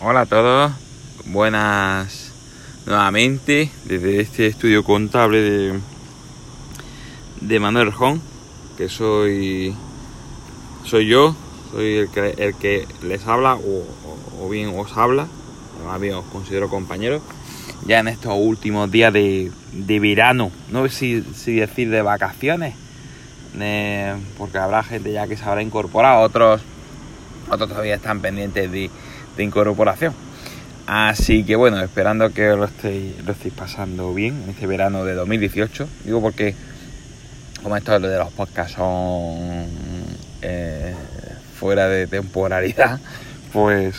Hola a todos, buenas nuevamente desde este estudio contable de, de Manuel Rejón, que soy soy yo, soy el que, el que les habla o, bien os habla, más bien os considero compañero, ya en estos últimos días de, de verano, no sé si, decir de vacaciones, porque habrá gente ya que se habrá incorporado, otros, otros todavía están pendientes de, de incorporación. Así que bueno, esperando que lo estéis, lo estéis pasando bien en este verano de 2018. Digo porque, como esto de los podcasts son eh, fuera de temporalidad, pues,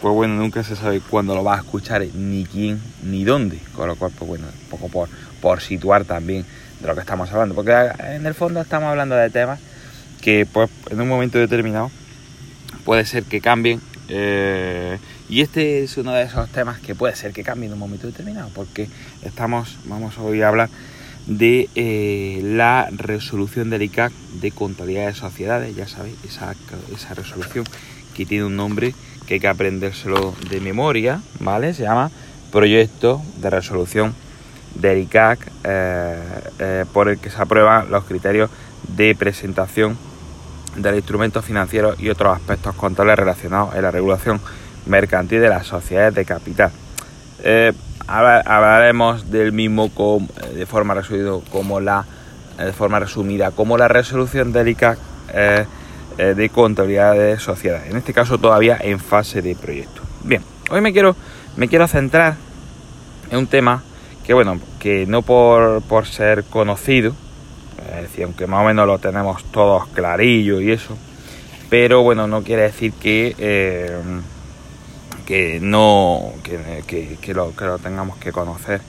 pues bueno, nunca se sabe cuándo lo va a escuchar, ni quién, ni dónde. Con lo cual, pues bueno, un poco por, por situar también de lo que estamos hablando. Porque en el fondo estamos hablando de temas que pues en un momento determinado puede ser que cambien eh, y este es uno de esos temas que puede ser que cambie en un momento determinado, porque estamos, vamos hoy a hablar de eh, la resolución del ICAC de contabilidad de sociedades, ya sabéis, esa, esa resolución que tiene un nombre que hay que aprendérselo de memoria, ¿vale? Se llama Proyecto de Resolución del ICAC, eh, por el que se aprueban los criterios de presentación del instrumento financiero y otros aspectos contables relacionados en la regulación mercantil de las sociedades de capital. Eh, hablaremos del mismo con, de forma resumida como la de forma resumida como la resolución del ICAC eh, eh, de contabilidad de sociedades. En este caso todavía en fase de proyecto. Bien, hoy me quiero me quiero centrar en un tema que bueno que no por, por ser conocido aunque más o menos lo tenemos todos clarillo y eso, pero bueno, no quiere decir que, eh, que no, que, que, lo, que, lo, tengamos que conocer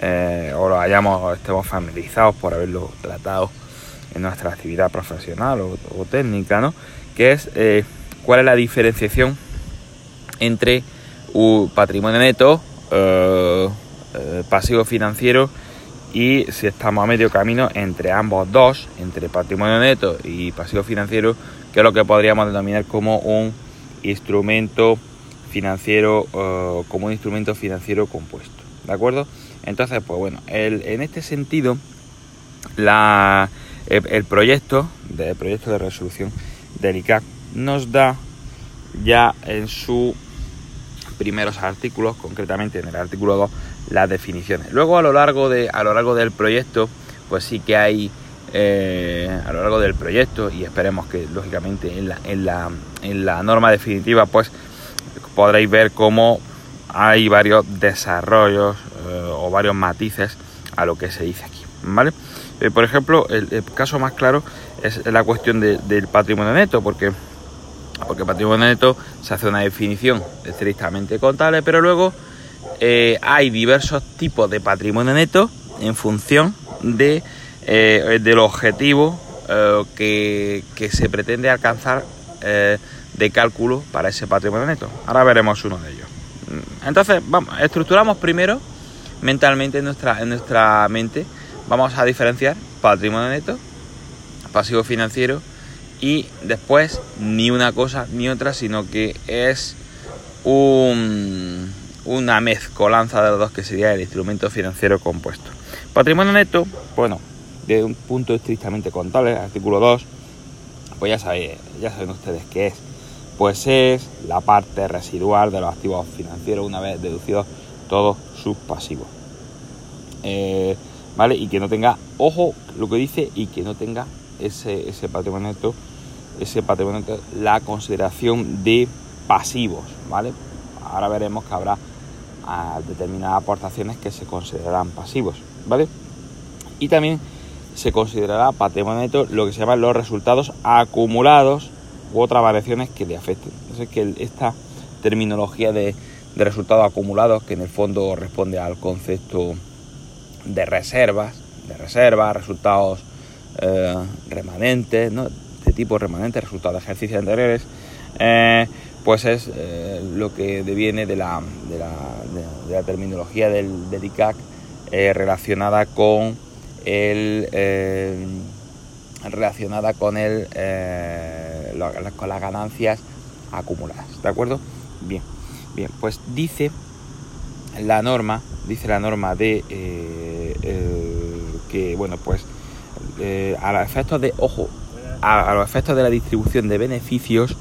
eh, o lo hayamos, estemos familiarizados por haberlo tratado en nuestra actividad profesional o, técnica, ¿no? Que es eh, cuál es la diferenciación entre un patrimonio neto, pasivo financiero y si estamos a medio camino entre ambos dos, entre patrimonio neto y pasivo financiero, que es lo que podríamos denominar como un instrumento financiero, uh, como un instrumento financiero compuesto. ¿De acuerdo? Entonces, pues bueno, el, en este sentido, la, el, proyecto, de, el proyecto de resolución del ICAC nos da ya en sus primeros artículos, concretamente en el artículo 2, las definiciones. Luego a lo largo de a lo largo del proyecto, pues sí que hay eh, a lo largo del proyecto y esperemos que lógicamente en la, en la, en la norma definitiva pues podréis ver cómo hay varios desarrollos eh, o varios matices a lo que se dice aquí, ¿vale? Eh, por ejemplo, el, caso más claro es la cuestión de, del patrimonio neto, porque porque patrimonio neto se hace una definición estrictamente contable, pero luego eh, hay diversos tipos de patrimonio neto en función de, eh, del objetivo eh, que, que, se pretende alcanzar de cálculo para ese patrimonio neto. Ahora veremos uno de ellos. Entonces, estructuramos primero mentalmente en nuestra, en nuestra mente, vamos a diferenciar patrimonio neto, pasivo financiero y después ni una cosa ni otra, sino que es un una mezcolanza de los dos que sería el instrumento financiero compuesto. Patrimonio neto, bueno, de un punto estrictamente contable, artículo 2, pues ya saben, ya saben ustedes qué es. Pues es la parte residual de los activos financieros una vez deducidos todos sus pasivos. Eh, ¿Vale? Y que no tenga, ojo lo que dice, y que no tenga ese, ese patrimonio neto, ese patrimonio neto, la consideración de pasivos, ¿vale? Ahora veremos que habrá a determinadas aportaciones que se considerarán pasivos, ¿vale? Y también se considerará patrimonio lo que se llaman los resultados acumulados u otras variaciones que le afecten. Entonces que esta terminología de, de resultados acumulados, que en el fondo responde al concepto de reservas, de reservas, resultados eh, remanentes, ¿no? de tipo remanente, resultados de ejercicios anteriores, eh, pues es eh, lo que deviene de la, de la, de, la terminología del, ICAC eh, relacionada con el eh, relacionada con el con las ganancias acumuladas, ¿de acuerdo? Bien. Bien, pues dice la norma, dice la norma de que, bueno, pues a los efectos de, ojo, a, los efectos de la distribución de beneficios,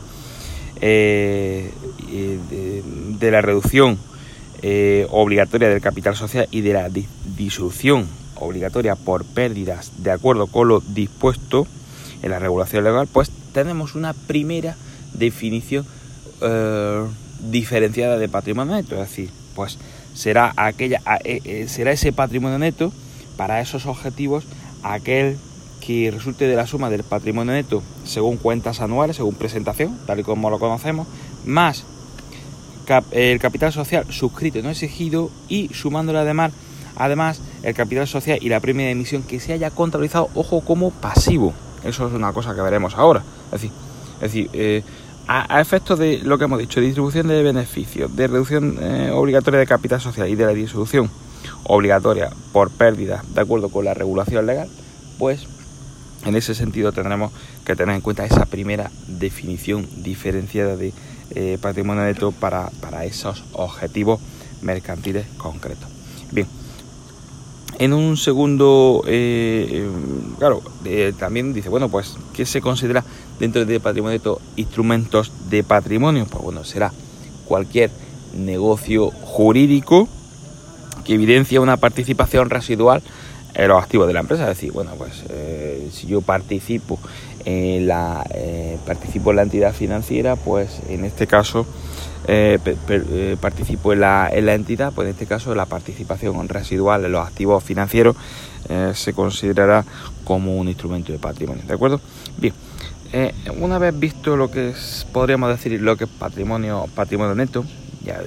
de, la reducción obligatoria del capital social y de la disolución obligatoria por pérdidas de acuerdo con lo dispuesto en la regulación legal, pues tenemos una primera definición eh, diferenciada de patrimonio neto, es decir, pues será aquella eh, eh, será ese patrimonio neto para esos objetivos aquel que resulte de la suma del patrimonio neto según cuentas anuales, según presentación, tal y como lo conocemos, más el capital social suscrito no exigido y sumándole además Además, el capital social y la premia de emisión que se haya contabilizado, ojo, como pasivo. Eso es una cosa que veremos ahora. Es decir, es decir eh, a, efectos de lo que hemos dicho, distribución de beneficios, de reducción eh, obligatoria de capital social y de la disolución obligatoria por pérdida de acuerdo con la regulación legal, pues en ese sentido tendremos que tener en cuenta esa primera definición diferenciada de eh, patrimonio neto para, para esos objetivos mercantiles concretos. Bien, en un segundo, eh, eh, claro, también dice, bueno, pues, ¿qué se considera dentro de patrimonio neto instrumentos de patrimonio? Pues bueno, será cualquier negocio jurídico que evidencia una participación residual en los activos de la empresa. Es decir, bueno, pues eh, si yo participo en la participo en la entidad financiera, pues en este caso eh, eh, participo en la, en la, entidad, pues en este caso la participación residual en los activos financieros eh, se considerará como un instrumento de patrimonio, ¿de acuerdo? Bien, una vez visto lo que es, podríamos decir lo que es patrimonio, patrimonio neto, ya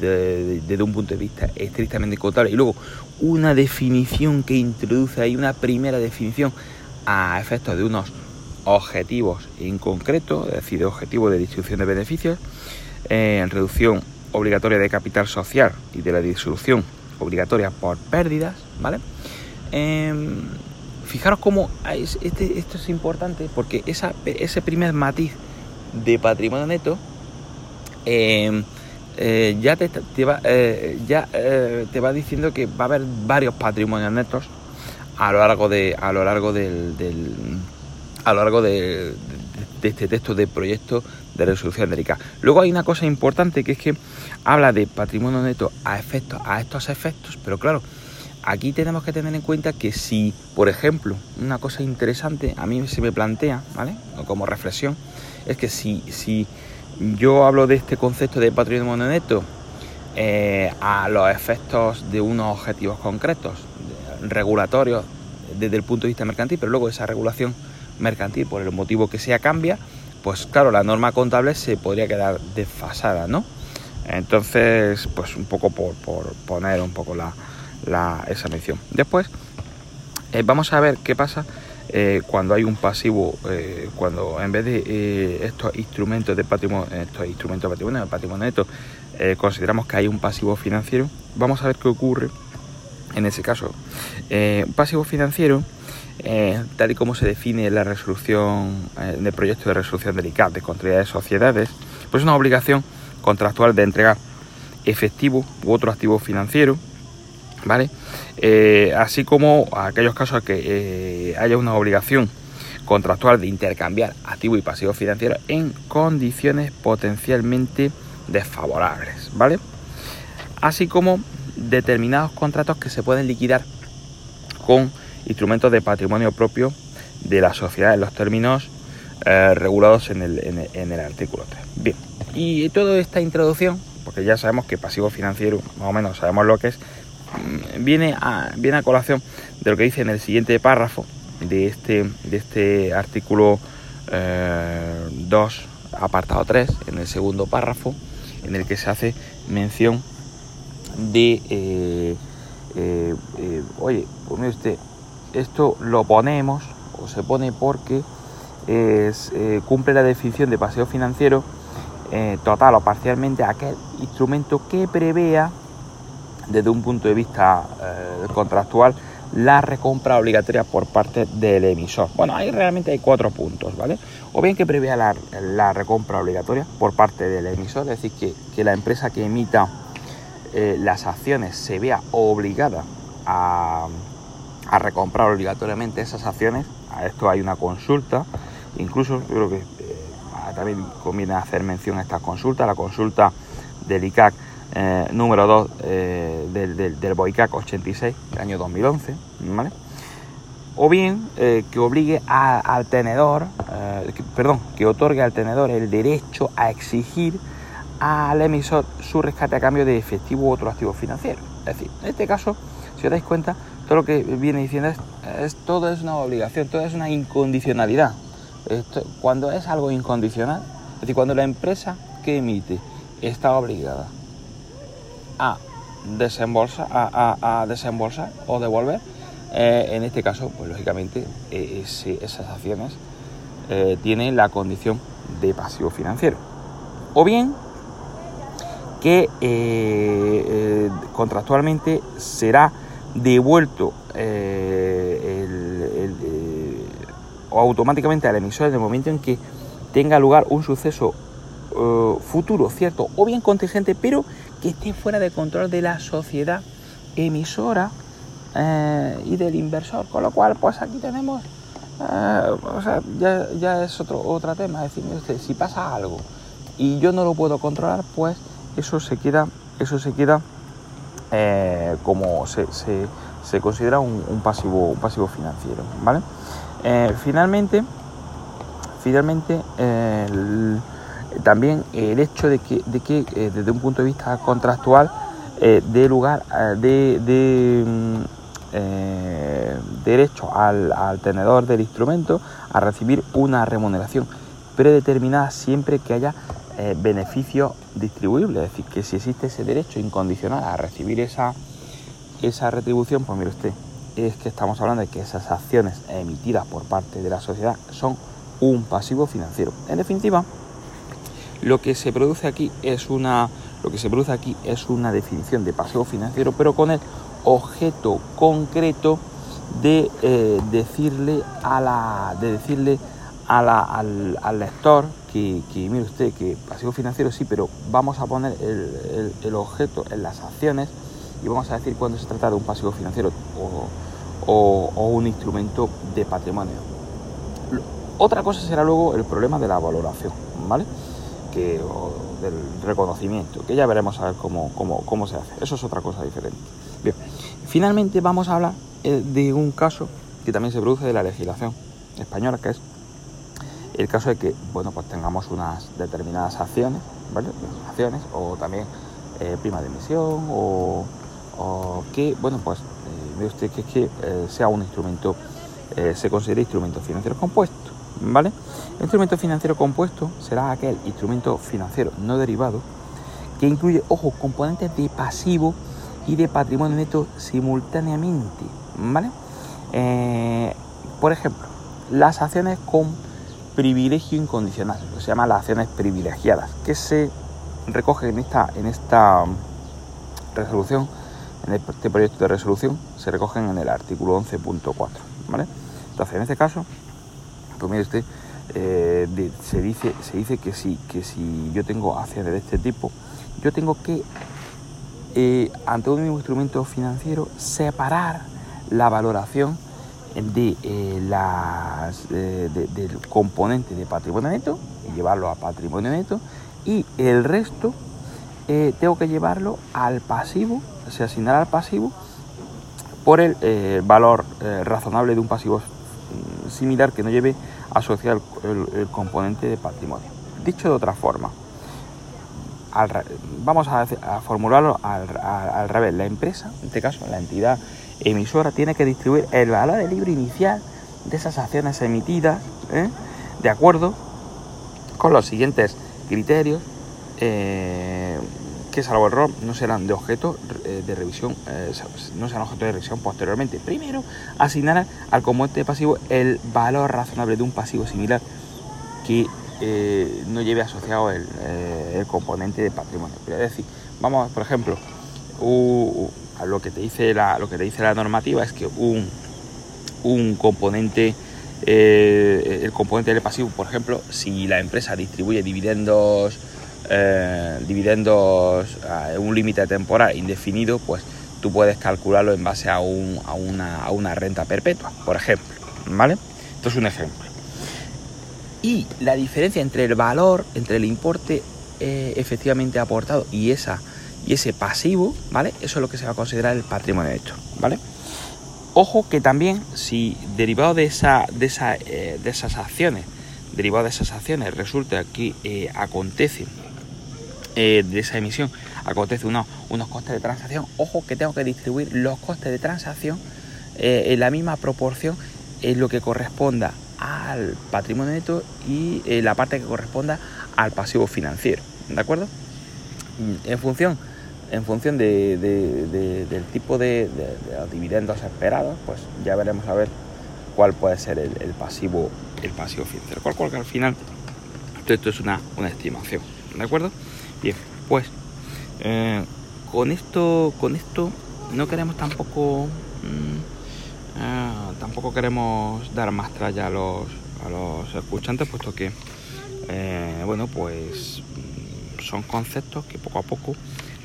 desde un punto de vista estrictamente contable, y luego una definición que introduce ahí, una primera definición a efectos de unos objetivos en concreto, es decir, de objetivos de distribución de beneficios, en reducción obligatoria de capital social y de la disolución obligatoria por pérdidas, ¿vale? Em, fijaros cómo este, esto es importante porque ese primer matiz de patrimonio neto em, eh, ya, te, va, eh, ya eh, te va diciendo que va a haber varios patrimonios netos a lo largo de a lo largo del, a lo largo de, este texto de proyecto de resolución de Luego hay una cosa importante que es que habla de patrimonio neto a efectos, a estos efectos, pero claro, aquí tenemos que tener en cuenta que si, por ejemplo, una cosa interesante a mí se me plantea, ¿vale? Como reflexión, es que si, si yo hablo de este concepto de patrimonio neto eh, a los efectos de unos objetivos concretos, regulatorios desde el punto de vista mercantil, pero luego esa regulación mercantil, por el motivo que sea, cambia, pues claro, la norma contable se podría quedar desfasada, ¿no? Entonces, pues un poco por, poner un poco la, esa mención. Después, eh, vamos a ver qué pasa eh, cuando hay un pasivo, eh, cuando en vez de estos instrumentos de patrimonio, estos instrumentos de patrimonio, patrimonio neto, consideramos que hay un pasivo financiero, vamos a ver qué ocurre en ese caso. un pasivo financiero eh, tal y como se define la resolución eh, del proyecto de resolución del ICAP de contabilidad de sociedades, pues es una obligación contractual de entregar efectivo u otro activo financiero, ¿vale? Eh, así como aquellos casos que haya una obligación contractual de intercambiar activo y pasivo financiero en condiciones potencialmente desfavorables, ¿vale? Así como determinados contratos que se pueden liquidar con instrumentos de patrimonio propio de la sociedad en los términos eh, regulados en el, en, el, artículo 3. Bien, y toda esta introducción, porque ya sabemos que pasivo financiero, más o menos sabemos lo que es, viene a, viene a colación de lo que dice en el siguiente párrafo de este, de este artículo 2, eh, apartado 3, en el segundo párrafo, en el que se hace mención de, eh, oye, pues usted, esto lo ponemos o se pone porque eh, cumple la definición de paseo financiero eh, total o parcialmente aquel instrumento que prevea desde un punto de vista eh, contractual la recompra obligatoria por parte del emisor. Bueno, ahí realmente hay cuatro puntos, ¿vale? O bien que prevea la, recompra obligatoria por parte del emisor, es decir, que, la empresa que emita eh, las acciones se vea obligada a, recomprar obligatoriamente esas acciones. A esto hay una consulta, incluso yo creo que eh, también conviene hacer mención a esta consulta, la consulta del ICAC eh, número 2 eh, del, del, BOICAC 86 del año 2011, ¿vale? O bien eh, que obligue al tenedor, perdón, que otorgue al tenedor el derecho a exigir al emisor su rescate a cambio de efectivo u otro activo financiero. Es decir, en este caso, si os dais cuenta, todo lo que viene diciendo es, todo es una obligación, todo es una incondicionalidad. cuando es algo incondicional, es decir, cuando la empresa que emite está obligada a desembolsar, a, desembolsar o devolver. Eh, en este caso, pues lógicamente eh, esas acciones eh, tienen la condición de pasivo financiero. O bien que contractualmente será devuelto o automáticamente al emisor en el momento en que tenga lugar un suceso futuro, cierto, o bien contingente, pero que esté fuera de control de la sociedad emisora eh, y del inversor. Con lo cual, pues aquí tenemos, eh, o sea, ya, es otro, otro tema. Es decir, si pasa algo y yo no lo puedo controlar, pues eso se queda, eso se queda eh, como se, se, considera un, pasivo, un pasivo financiero, ¿vale? finalmente, finalmente también el hecho de que, de que eh, desde un punto de vista contractual eh, dé lugar eh, de, mm, derecho al, tenedor del instrumento a recibir una remuneración predeterminada siempre que haya beneficio distribuible, es decir, que si existe ese derecho incondicional a recibir esa, esa retribución, pues mire usted, es que estamos hablando de que esas acciones emitidas por parte de la sociedad son un pasivo financiero. En definitiva, lo que se produce aquí es una, lo que se produce aquí es una definición de pasivo financiero, pero con el objeto concreto de eh, decirle a la, de decirle a la, al, lector que, mire usted que pasivo financiero sí, pero vamos a poner el, objeto en las acciones y vamos a decir cuando se trata de un pasivo financiero o, o un instrumento de patrimonio. Otra cosa será luego el problema de la valoración, ¿vale? O del reconocimiento, que ya veremos a ver cómo, cómo, se hace. Eso es otra cosa diferente. Bien, finalmente vamos a hablar eh, de un caso que también se produce de la legislación española, que es el caso de que, bueno, pues tengamos unas determinadas acciones, ¿vale? Acciones o también eh, prima de emisión o, que, bueno, pues eh, ve usted que, que sea un instrumento, se considere instrumento financiero compuesto, ¿vale? El instrumento financiero compuesto será aquel instrumento financiero no derivado que incluye, ojo, componentes de pasivo y de patrimonio neto simultáneamente, ¿vale? Eh, por ejemplo, las acciones con privilegio incondicional, se llaman las acciones privilegiadas, que se recogen en esta, en esta resolución, en este proyecto de resolución, se recogen en el artículo 11.4, ¿vale? Entonces, en este caso, usted, eh, se, dice, se dice que si, que si yo tengo acciones de este tipo, yo tengo que, eh, ante un mismo instrumento financiero, separar la valoración de, eh, las, del componente de patrimonio neto y llevarlo a patrimonio neto y el resto tengo que llevarlo al pasivo, se asignará al pasivo por el valor razonable de un pasivo mm, similar que no lleve asociar el, componente de patrimonio. Dicho de otra forma, vamos a, formularlo al, revés. La empresa, en este caso la entidad emisora, tiene que distribuir el valor de libro inicial de esas acciones emitidas ¿eh? de acuerdo con los siguientes criterios eh, que salvo error no serán de objeto eh, de revisión, eh, no serán objeto de revisión posteriormente. Primero, asignar al componente pasivo el valor razonable de un pasivo similar que eh, no lleve asociado el, componente de patrimonio. Es decir, vamos, por ejemplo, lo que te dice la, lo que te dice la normativa es que un, un componente el componente del pasivo, por ejemplo, si la empresa distribuye dividendos, eh, dividendos a un límite temporal indefinido, pues tú puedes calcularlo en base a, un, a, una, a, una, renta perpetua, por ejemplo, ¿vale? Esto es un ejemplo. Y la diferencia entre el valor, entre el importe eh, efectivamente aportado y, esa, y ese pasivo, ¿vale? Eso es lo que se va a considerar el patrimonio neto, ¿vale? Ojo que también si derivado de, esa, de, eh, de esas acciones, derivado de esas acciones, resulta que eh, acontece eh, de esa emisión, acontece unos, unos costes de transacción, ojo que tengo que distribuir los costes de transacción en la misma proporción en lo que corresponda al patrimonio neto y la parte que corresponda al pasivo financiero, ¿de acuerdo? En función en función del tipo de, dividendos esperados, pues ya veremos a ver cuál puede ser el, pasivo el pasivo financiero. Cual, cual que al final esto es una, estimación, ¿de acuerdo? Bien, pues eh, con esto con esto no queremos tampoco mm, ah, tampoco queremos dar más tralla a los a los escuchantes, puesto que eh, bueno pues mm, son conceptos que poco a poco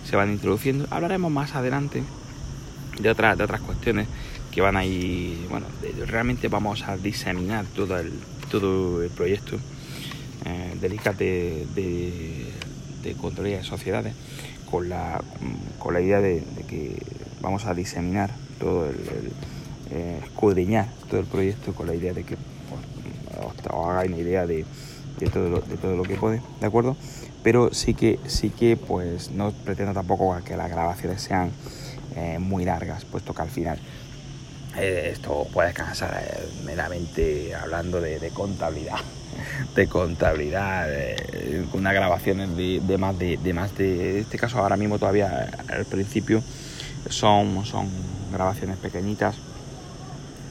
se van introduciendo. Hablaremos más adelante de otras, de otras cuestiones que van a ir, bueno, realmente vamos a diseminar todo el, todo el proyecto eh, de, de, de de sociedades con la, con la idea de, que vamos a diseminar todo el, eh, escudriñar todo el proyecto con la idea de que pues, os, hagáis una idea de, de, todo lo, de todo lo que puede, ¿de acuerdo? pero sí que, sí que pues no pretendo tampoco que las grabaciones sean eh, muy largas, puesto que al final eh, esto puede cansar eh, meramente hablando de, contabilidad, de contabilidad, con unas grabaciones de, más de, más de, este caso ahora mismo todavía al principio son, son grabaciones pequeñitas,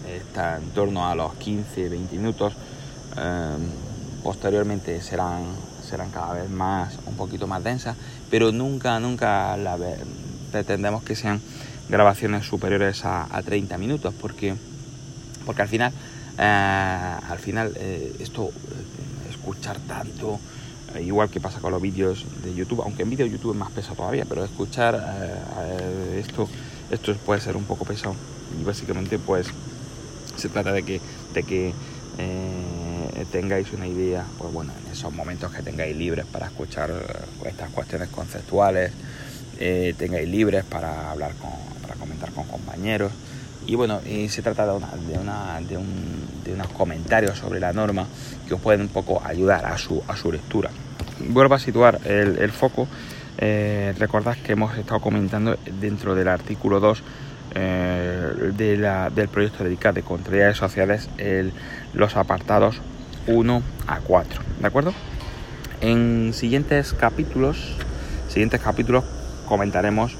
está en torno a los 15, 20 minutos, posteriormente serán serán cada vez más, un poquito más densas, pero nunca, nunca la, pretendemos que sean grabaciones superiores a, 30 minutos, porque, porque al final, eh, al final eh, esto, eh, escuchar tanto, igual que pasa con los vídeos de YouTube, aunque en vídeo YouTube es más pesado todavía, pero escuchar esto, esto puede ser un poco pesado. Y básicamente pues se trata de que, de que tengáis una idea, pues bueno, en esos momentos que tengáis libres para escuchar estas cuestiones conceptuales, tengáis libres para hablar con, con compañeros. Y bueno, y se trata de, una, de, una, de, un, de, unos comentarios sobre la norma que os pueden un poco ayudar a su, a su lectura. Vuelvo a situar el, el foco. recordad que hemos estado comentando dentro del artículo 2 eh, de la, del proyecto dedicado de Contrariedades Sociales el, los apartados 1 a 4. ¿De acuerdo? En siguientes capítulos, siguientes capítulos comentaremos,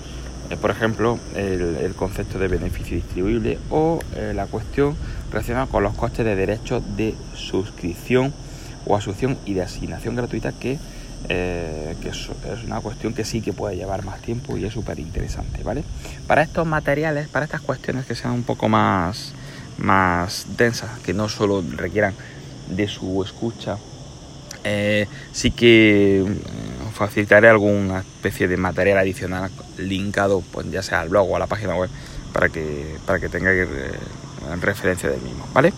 eh, por ejemplo, el, concepto de beneficio distribuible o eh, la cuestión relacionada con los costes de derechos de suscripción o asunción y de asignación gratuita que eh, que es, una cuestión que sí que puede llevar más tiempo y es súper interesante, ¿vale? Para estos materiales, para estas cuestiones que sean un poco más, más densas, que no solo requieran de su escucha, sí que facilitaré alguna especie de material adicional linkado, pues ya sea al blog o a la página web, para que, para que tengáis eh, referencia del mismo, ¿vale?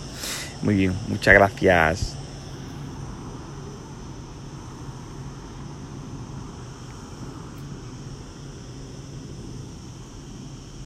Muy bien, muchas gracias.